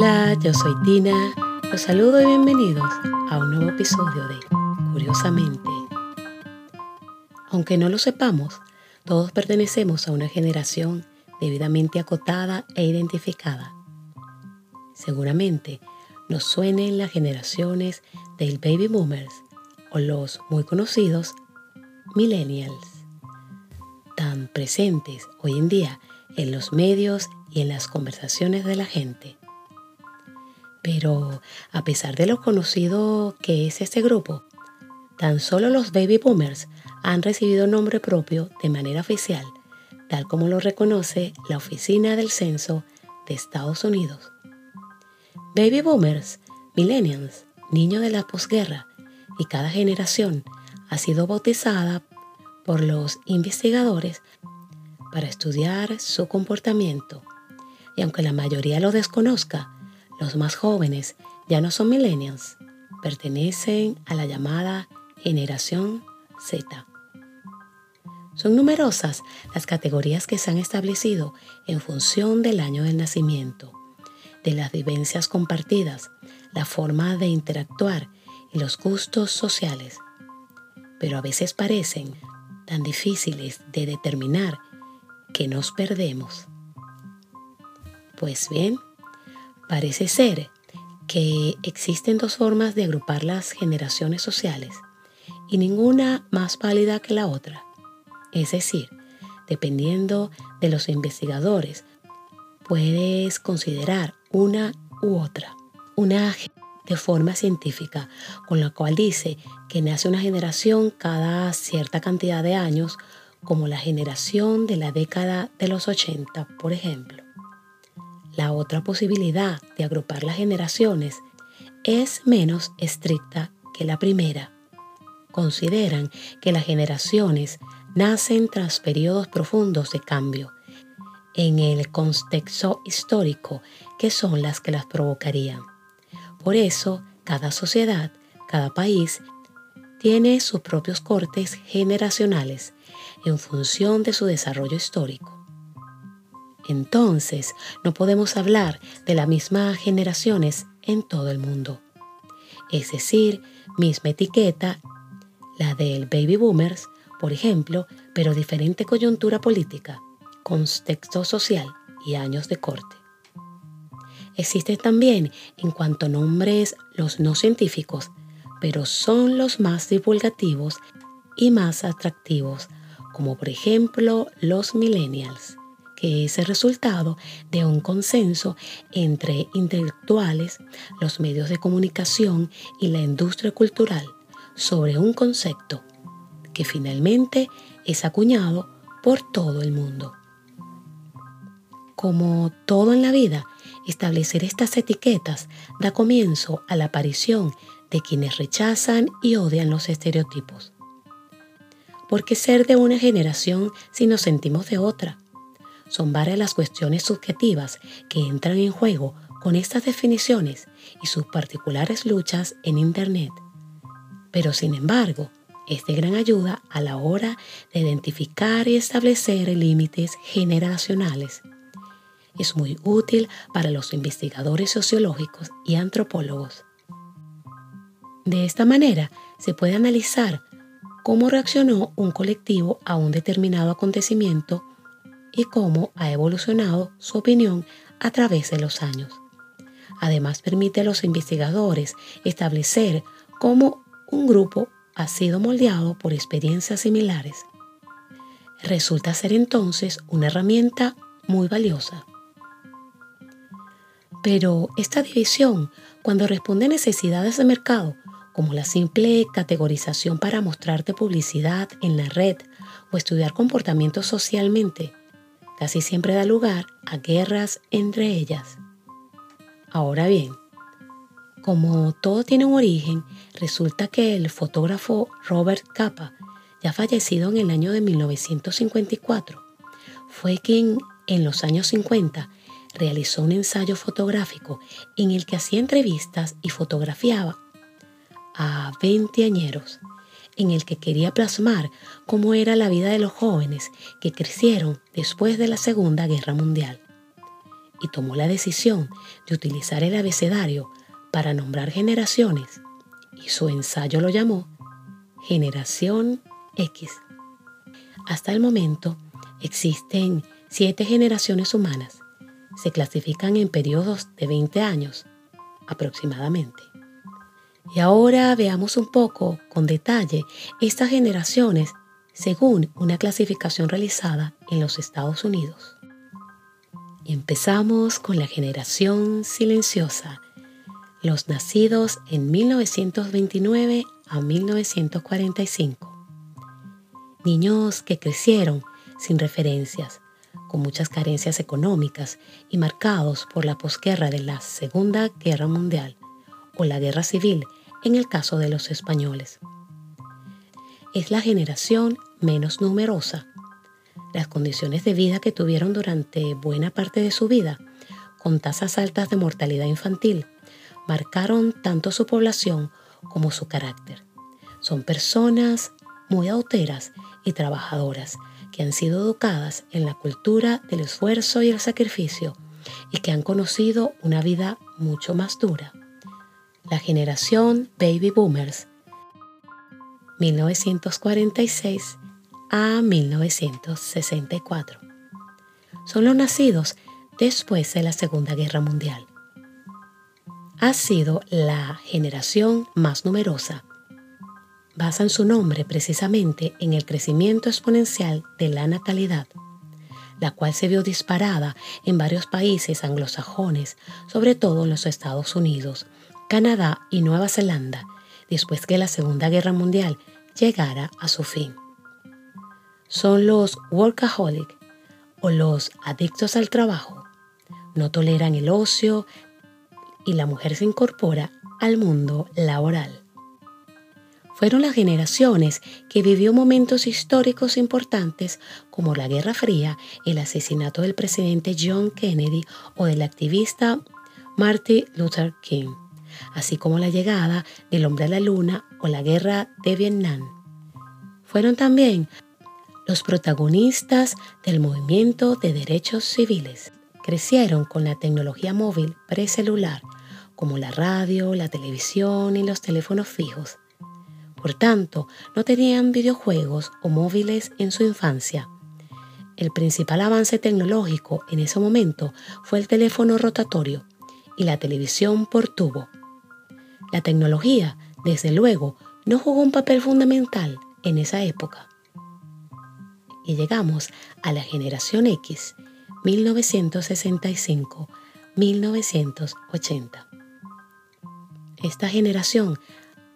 Hola, yo soy Tina. Los saludo y bienvenidos a un nuevo episodio de Curiosamente. Aunque no lo sepamos, todos pertenecemos a una generación debidamente acotada e identificada. Seguramente nos suenen las generaciones del baby boomers o los muy conocidos millennials, tan presentes hoy en día en los medios y en las conversaciones de la gente. Pero a pesar de lo conocido que es este grupo, tan solo los baby boomers han recibido nombre propio de manera oficial, tal como lo reconoce la Oficina del Censo de Estados Unidos. Baby boomers, millennials, niños de la posguerra, y cada generación ha sido bautizada por los investigadores para estudiar su comportamiento. Y aunque la mayoría lo desconozca, los más jóvenes ya no son millennials, pertenecen a la llamada generación Z. Son numerosas las categorías que se han establecido en función del año del nacimiento, de las vivencias compartidas, la forma de interactuar y los gustos sociales. Pero a veces parecen tan difíciles de determinar que nos perdemos. Pues bien, Parece ser que existen dos formas de agrupar las generaciones sociales y ninguna más válida que la otra. Es decir, dependiendo de los investigadores, puedes considerar una u otra. Una de forma científica, con la cual dice que nace una generación cada cierta cantidad de años, como la generación de la década de los 80, por ejemplo. La otra posibilidad de agrupar las generaciones es menos estricta que la primera. Consideran que las generaciones nacen tras periodos profundos de cambio en el contexto histórico que son las que las provocarían. Por eso, cada sociedad, cada país, tiene sus propios cortes generacionales en función de su desarrollo histórico entonces no podemos hablar de las mismas generaciones en todo el mundo. Es decir, misma etiqueta, la del baby boomers, por ejemplo, pero diferente coyuntura política, contexto social y años de corte. Existen también en cuanto a nombres los no científicos, pero son los más divulgativos y más atractivos, como por ejemplo los millennials que es el resultado de un consenso entre intelectuales, los medios de comunicación y la industria cultural sobre un concepto que finalmente es acuñado por todo el mundo. Como todo en la vida, establecer estas etiquetas da comienzo a la aparición de quienes rechazan y odian los estereotipos. ¿Por qué ser de una generación si nos sentimos de otra? Son varias las cuestiones subjetivas que entran en juego con estas definiciones y sus particulares luchas en Internet. Pero sin embargo, es de gran ayuda a la hora de identificar y establecer límites generacionales. Es muy útil para los investigadores sociológicos y antropólogos. De esta manera, se puede analizar cómo reaccionó un colectivo a un determinado acontecimiento y cómo ha evolucionado su opinión a través de los años. Además permite a los investigadores establecer cómo un grupo ha sido moldeado por experiencias similares. Resulta ser entonces una herramienta muy valiosa. Pero esta división, cuando responde a necesidades de mercado, como la simple categorización para mostrarte publicidad en la red o estudiar comportamientos socialmente, casi siempre da lugar a guerras entre ellas. Ahora bien, como todo tiene un origen, resulta que el fotógrafo Robert Capa, ya fallecido en el año de 1954, fue quien en los años 50 realizó un ensayo fotográfico en el que hacía entrevistas y fotografiaba a 20 añeros en el que quería plasmar cómo era la vida de los jóvenes que crecieron después de la Segunda Guerra Mundial. y tomó la decisión de utilizar el abecedario para nombrar generaciones y su ensayo lo llamó Generación X. Hasta el momento existen siete generaciones humanas. Se clasifican en periodos de 20 años aproximadamente. Y ahora veamos un poco con detalle estas generaciones según una clasificación realizada en los Estados Unidos. Empezamos con la generación silenciosa, los nacidos en 1929 a 1945. Niños que crecieron sin referencias, con muchas carencias económicas y marcados por la posguerra de la Segunda Guerra Mundial o la Guerra Civil en el caso de los españoles. Es la generación menos numerosa. Las condiciones de vida que tuvieron durante buena parte de su vida, con tasas altas de mortalidad infantil, marcaron tanto su población como su carácter. Son personas muy auteras y trabajadoras que han sido educadas en la cultura del esfuerzo y el sacrificio y que han conocido una vida mucho más dura. La generación Baby Boomers 1946 a 1964. Son los nacidos después de la Segunda Guerra Mundial. Ha sido la generación más numerosa. Basan su nombre precisamente en el crecimiento exponencial de la natalidad, la cual se vio disparada en varios países anglosajones, sobre todo en los Estados Unidos, Canadá y Nueva Zelanda, después que la Segunda Guerra Mundial llegara a su fin son los workaholic o los adictos al trabajo. No toleran el ocio y la mujer se incorpora al mundo laboral. Fueron las generaciones que vivió momentos históricos importantes como la Guerra Fría, el asesinato del presidente John Kennedy o del activista Martin Luther King, así como la llegada del hombre a la luna o la guerra de Vietnam. Fueron también los protagonistas del movimiento de derechos civiles crecieron con la tecnología móvil precelular, como la radio, la televisión y los teléfonos fijos. Por tanto, no tenían videojuegos o móviles en su infancia. El principal avance tecnológico en ese momento fue el teléfono rotatorio y la televisión por tubo. La tecnología, desde luego, no jugó un papel fundamental en esa época y llegamos a la generación X, 1965-1980. Esta generación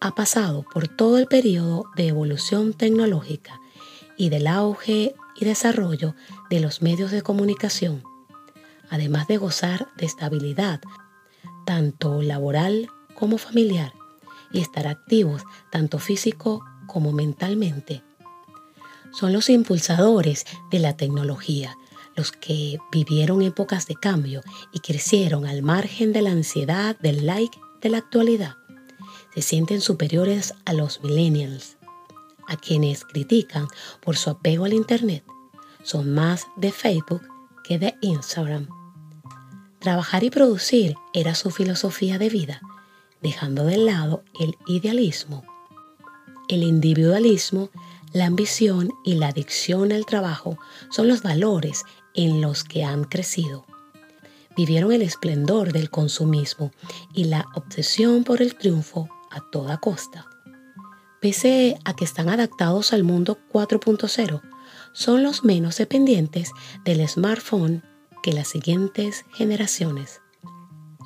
ha pasado por todo el periodo de evolución tecnológica y del auge y desarrollo de los medios de comunicación, además de gozar de estabilidad, tanto laboral como familiar, y estar activos tanto físico como mentalmente son los impulsadores de la tecnología, los que vivieron épocas de cambio y crecieron al margen de la ansiedad del like de la actualidad. Se sienten superiores a los millennials, a quienes critican por su apego al Internet. Son más de Facebook que de Instagram. Trabajar y producir era su filosofía de vida, dejando de lado el idealismo. El individualismo la ambición y la adicción al trabajo son los valores en los que han crecido. Vivieron el esplendor del consumismo y la obsesión por el triunfo a toda costa. Pese a que están adaptados al mundo 4.0, son los menos dependientes del smartphone que las siguientes generaciones.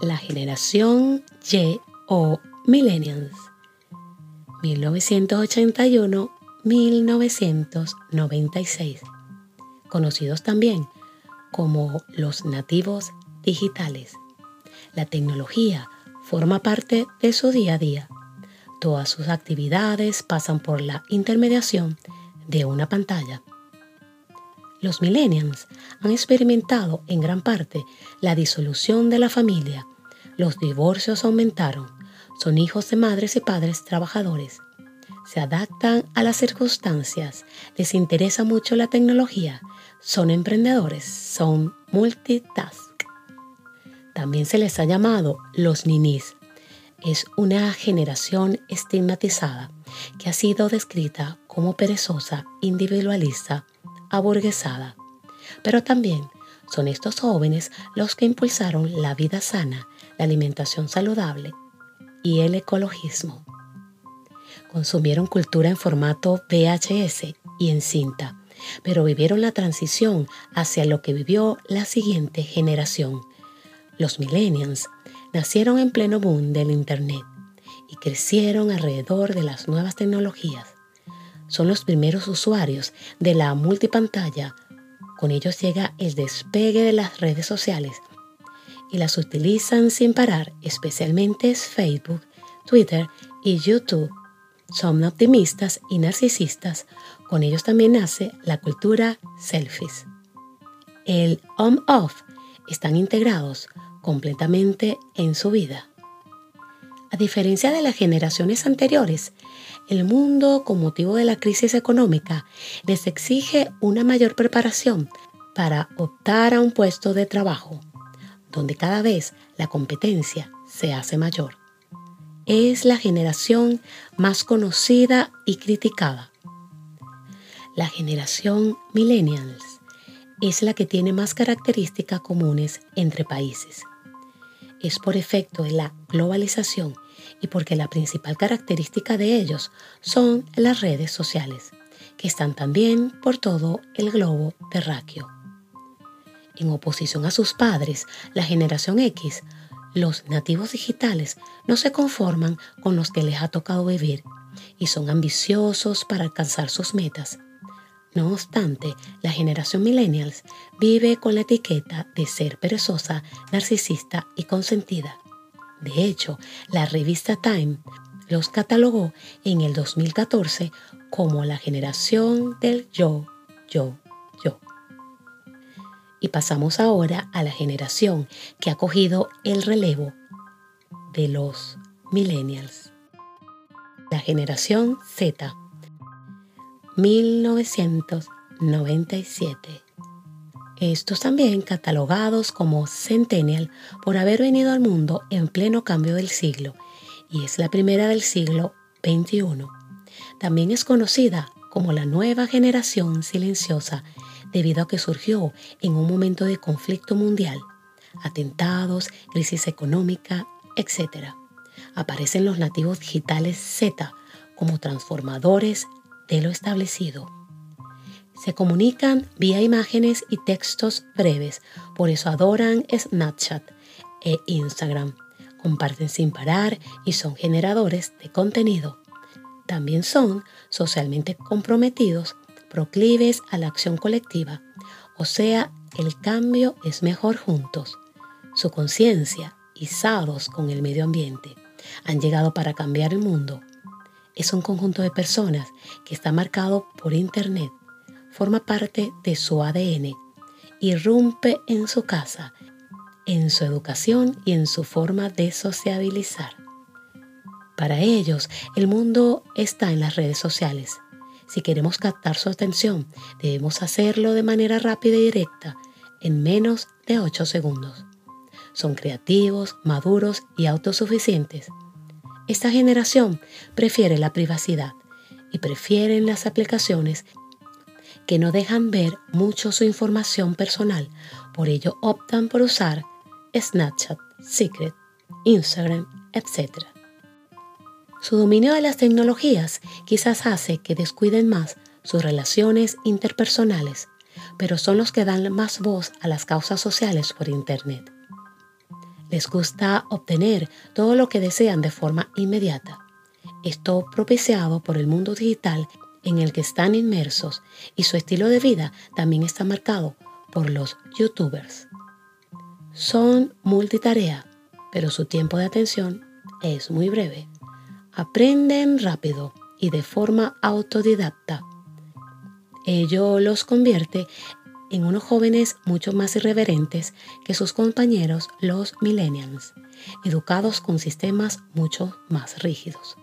La generación Y o Millennials. 1981 1996, conocidos también como los nativos digitales. La tecnología forma parte de su día a día. Todas sus actividades pasan por la intermediación de una pantalla. Los millennials han experimentado en gran parte la disolución de la familia. Los divorcios aumentaron. Son hijos de madres y padres trabajadores se adaptan a las circunstancias, les interesa mucho la tecnología, son emprendedores, son multitask. También se les ha llamado los ninis. Es una generación estigmatizada que ha sido descrita como perezosa, individualista, aburguesada. Pero también son estos jóvenes los que impulsaron la vida sana, la alimentación saludable y el ecologismo. Consumieron cultura en formato VHS y en cinta, pero vivieron la transición hacia lo que vivió la siguiente generación. Los millennials nacieron en pleno boom del Internet y crecieron alrededor de las nuevas tecnologías. Son los primeros usuarios de la multipantalla. Con ellos llega el despegue de las redes sociales y las utilizan sin parar, especialmente Facebook, Twitter y YouTube. Son optimistas y narcisistas. Con ellos también nace la cultura selfies. El on-off están integrados completamente en su vida. A diferencia de las generaciones anteriores, el mundo, con motivo de la crisis económica, les exige una mayor preparación para optar a un puesto de trabajo, donde cada vez la competencia se hace mayor. Es la generación más conocida y criticada. La generación millennials es la que tiene más características comunes entre países es por efecto de la globalización y porque la principal característica de ellos son las redes sociales, que están también por todo el globo terráqueo. En oposición a sus padres, la generación X, los nativos digitales no se conforman con los que les ha tocado vivir y son ambiciosos para alcanzar sus metas no obstante, la generación millennials vive con la etiqueta de ser perezosa, narcisista y consentida. De hecho, la revista Time los catalogó en el 2014 como la generación del yo, yo, yo. Y pasamos ahora a la generación que ha cogido el relevo de los millennials. La generación Z 1997. Estos también catalogados como Centennial por haber venido al mundo en pleno cambio del siglo y es la primera del siglo XXI. También es conocida como la nueva generación silenciosa debido a que surgió en un momento de conflicto mundial, atentados, crisis económica, etc. Aparecen los nativos digitales Z como transformadores de lo establecido. Se comunican vía imágenes y textos breves, por eso adoran Snapchat e Instagram. Comparten sin parar y son generadores de contenido. También son socialmente comprometidos, proclives a la acción colectiva, o sea, el cambio es mejor juntos. Su conciencia, izados con el medio ambiente, han llegado para cambiar el mundo es un conjunto de personas que está marcado por Internet, forma parte de su ADN, irrumpe en su casa, en su educación y en su forma de sociabilizar. Para ellos, el mundo está en las redes sociales. Si queremos captar su atención, debemos hacerlo de manera rápida y directa, en menos de 8 segundos. Son creativos, maduros y autosuficientes esta generación prefiere la privacidad y prefieren las aplicaciones que no dejan ver mucho su información personal, por ello optan por usar Snapchat, Secret, Instagram, etc. Su dominio de las tecnologías quizás hace que descuiden más sus relaciones interpersonales, pero son los que dan más voz a las causas sociales por Internet. Les gusta obtener todo lo que desean de forma inmediata. Esto propiciado por el mundo digital en el que están inmersos y su estilo de vida también está marcado por los youtubers. Son multitarea, pero su tiempo de atención es muy breve. Aprenden rápido y de forma autodidacta. Ello los convierte en unos jóvenes mucho más irreverentes que sus compañeros los millennials, educados con sistemas mucho más rígidos.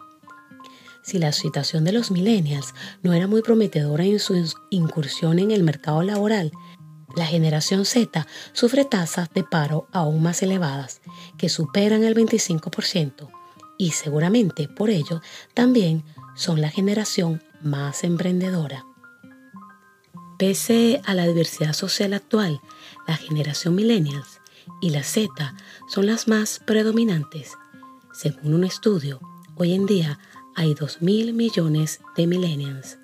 Si la situación de los millennials no era muy prometedora en su incursión en el mercado laboral, La generación Z sufre tasas de paro aún más elevadas, que superan el 25%, y seguramente por ello también son la generación más emprendedora. Pese a la diversidad social actual, la generación millennials y la Z son las más predominantes. Según un estudio, hoy en día hay 2.000 millones de millennials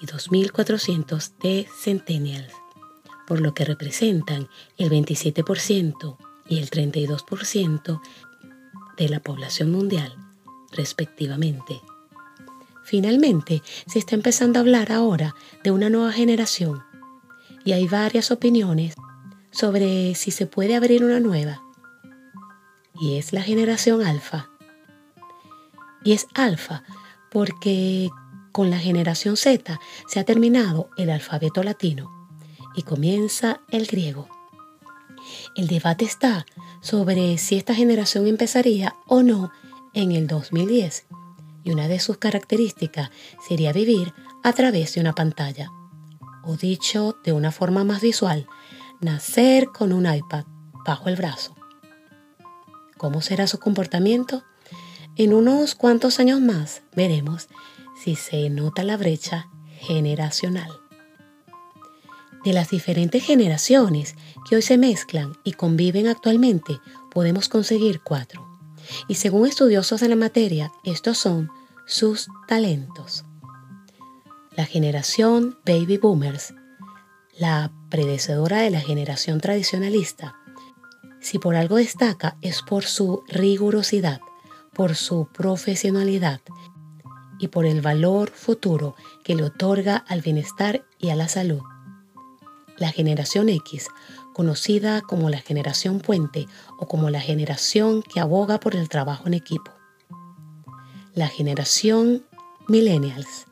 y 2.400 de centennials por lo que representan el 27% y el 32% de la población mundial, respectivamente. Finalmente, se está empezando a hablar ahora de una nueva generación y hay varias opiniones sobre si se puede abrir una nueva. Y es la generación alfa. Y es alfa porque con la generación Z se ha terminado el alfabeto latino y comienza el griego. El debate está sobre si esta generación empezaría o no en el 2010 y una de sus características sería vivir a través de una pantalla, o dicho de una forma más visual, nacer con un iPad bajo el brazo. ¿Cómo será su comportamiento? En unos cuantos años más veremos si se nota la brecha generacional de las diferentes generaciones que hoy se mezclan y conviven actualmente, podemos conseguir cuatro. Y según estudiosos de la materia, estos son sus talentos. La generación Baby Boomers, la predecesora de la generación tradicionalista, si por algo destaca es por su rigurosidad, por su profesionalidad y por el valor futuro que le otorga al bienestar y a la salud la generación X, conocida como la generación puente o como la generación que aboga por el trabajo en equipo. La generación millennials,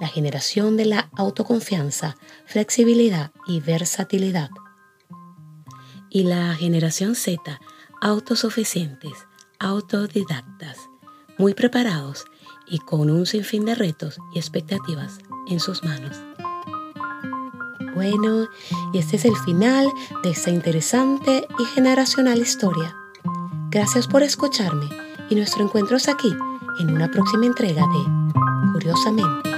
la generación de la autoconfianza, flexibilidad y versatilidad. Y la generación Z, autosuficientes, autodidactas, muy preparados y con un sinfín de retos y expectativas en sus manos. Bueno, y este es el final de esta interesante y generacional historia. Gracias por escucharme y nuestro encuentro es aquí en una próxima entrega de Curiosamente